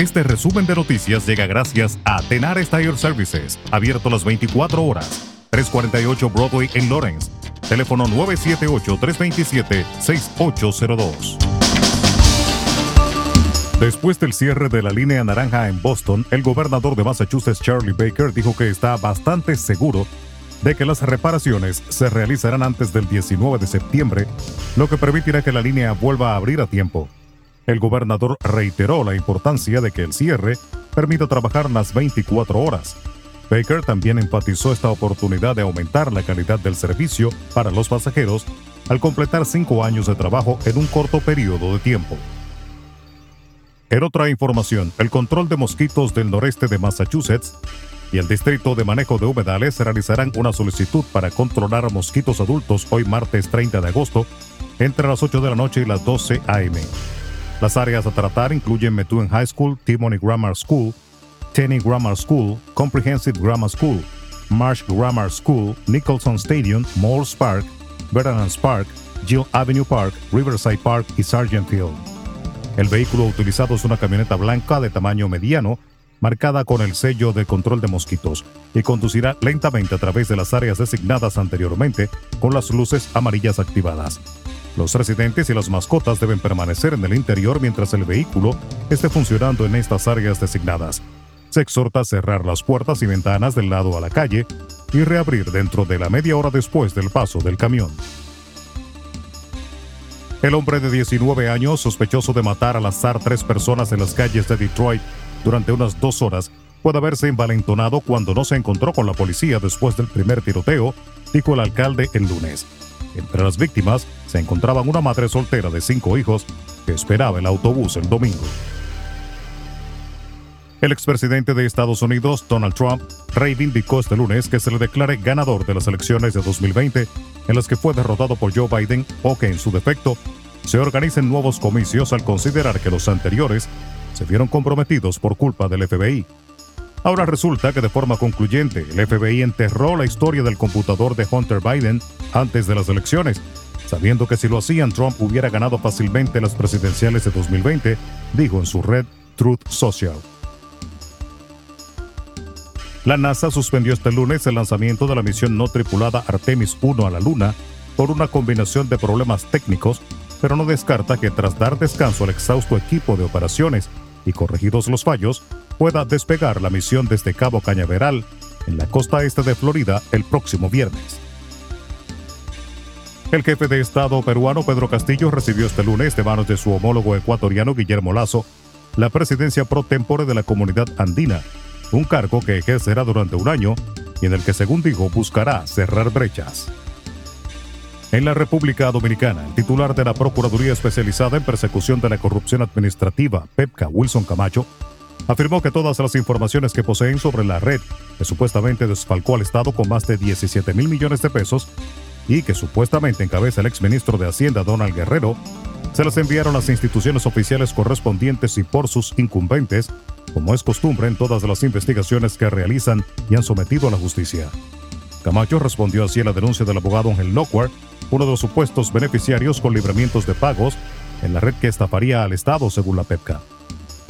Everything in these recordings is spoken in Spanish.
Este resumen de noticias llega gracias a Tenar Tire Services, abierto las 24 horas. 348 Broadway en Lawrence. Teléfono 978-327-6802. Después del cierre de la línea naranja en Boston, el gobernador de Massachusetts, Charlie Baker, dijo que está bastante seguro de que las reparaciones se realizarán antes del 19 de septiembre, lo que permitirá que la línea vuelva a abrir a tiempo. El gobernador reiteró la importancia de que el cierre permita trabajar las 24 horas. Baker también enfatizó esta oportunidad de aumentar la calidad del servicio para los pasajeros al completar cinco años de trabajo en un corto periodo de tiempo. En otra información, el control de mosquitos del noreste de Massachusetts y el Distrito de Manejo de Humedales realizarán una solicitud para controlar mosquitos adultos hoy martes 30 de agosto entre las 8 de la noche y las 12 a.m. Las áreas a tratar incluyen Methuen High School, Timony Grammar School, Tenney Grammar School, Comprehensive Grammar School, Marsh Grammar School, Nicholson Stadium, Moores Park, Veterans Park, Jill Avenue Park, Riverside Park y Sargent Field. El vehículo utilizado es una camioneta blanca de tamaño mediano, marcada con el sello de control de mosquitos, y conducirá lentamente a través de las áreas designadas anteriormente con las luces amarillas activadas. Los residentes y las mascotas deben permanecer en el interior mientras el vehículo esté funcionando en estas áreas designadas. Se exhorta a cerrar las puertas y ventanas del lado a la calle y reabrir dentro de la media hora después del paso del camión. El hombre de 19 años, sospechoso de matar al azar tres personas en las calles de Detroit durante unas dos horas, puede haberse envalentonado cuando no se encontró con la policía después del primer tiroteo, dijo el alcalde el lunes. Entre las víctimas se encontraban una madre soltera de cinco hijos que esperaba el autobús el domingo. El expresidente de Estados Unidos, Donald Trump, reivindicó este lunes que se le declare ganador de las elecciones de 2020 en las que fue derrotado por Joe Biden o que en su defecto se organicen nuevos comicios al considerar que los anteriores se vieron comprometidos por culpa del FBI. Ahora resulta que de forma concluyente el FBI enterró la historia del computador de Hunter Biden antes de las elecciones, sabiendo que si lo hacían Trump hubiera ganado fácilmente las presidenciales de 2020, dijo en su red Truth Social. La NASA suspendió este lunes el lanzamiento de la misión no tripulada Artemis 1 a la Luna por una combinación de problemas técnicos, pero no descarta que tras dar descanso al exhausto equipo de operaciones y corregidos los fallos, pueda despegar la misión desde Cabo Cañaveral, en la costa este de Florida, el próximo viernes. El jefe de Estado peruano Pedro Castillo recibió este lunes de manos de su homólogo ecuatoriano Guillermo Lazo la presidencia pro tempore de la comunidad andina, un cargo que ejercerá durante un año y en el que, según dijo, buscará cerrar brechas. En la República Dominicana, el titular de la Procuraduría Especializada en Persecución de la Corrupción Administrativa, PEPCA, Wilson Camacho, afirmó que todas las informaciones que poseen sobre la red, que supuestamente desfalcó al Estado con más de 17 mil millones de pesos y que supuestamente encabeza el exministro de Hacienda Donald Guerrero, se las enviaron a las instituciones oficiales correspondientes y por sus incumbentes, como es costumbre en todas las investigaciones que realizan y han sometido a la justicia. Camacho respondió así a la denuncia del abogado Ángel Lockward, uno de los supuestos beneficiarios con libramientos de pagos en la red que estafaría al Estado según la PEPCA.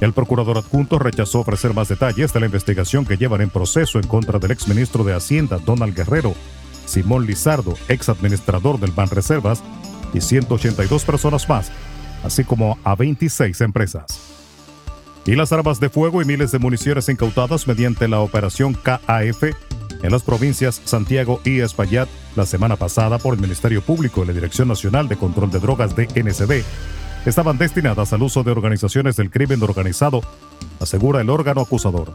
El procurador adjunto rechazó ofrecer más detalles de la investigación que llevan en proceso en contra del exministro de Hacienda, Donald Guerrero, Simón Lizardo, ex administrador del Banreservas, y 182 personas más, así como a 26 empresas. Y las armas de fuego y miles de municiones incautadas mediante la operación KAF en las provincias Santiago y Espaillat la semana pasada por el Ministerio Público y la Dirección Nacional de Control de Drogas de estaban destinadas al uso de organizaciones del crimen organizado, asegura el órgano acusador.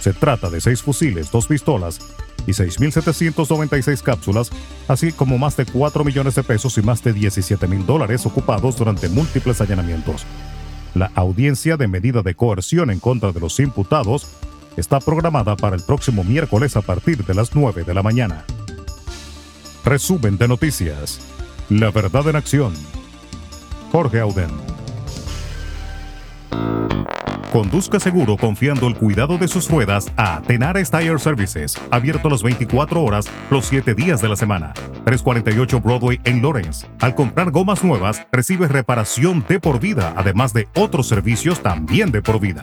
Se trata de seis fusiles, dos pistolas y 6.796 cápsulas, así como más de 4 millones de pesos y más de 17 mil dólares ocupados durante múltiples allanamientos. La audiencia de medida de coerción en contra de los imputados está programada para el próximo miércoles a partir de las 9 de la mañana. Resumen de noticias. La verdad en acción. Jorge Auden. Conduzca seguro confiando el cuidado de sus ruedas a Tenares Tire Services, abierto las 24 horas, los 7 días de la semana. 348 Broadway en Lawrence. Al comprar gomas nuevas, recibe reparación de por vida, además de otros servicios también de por vida.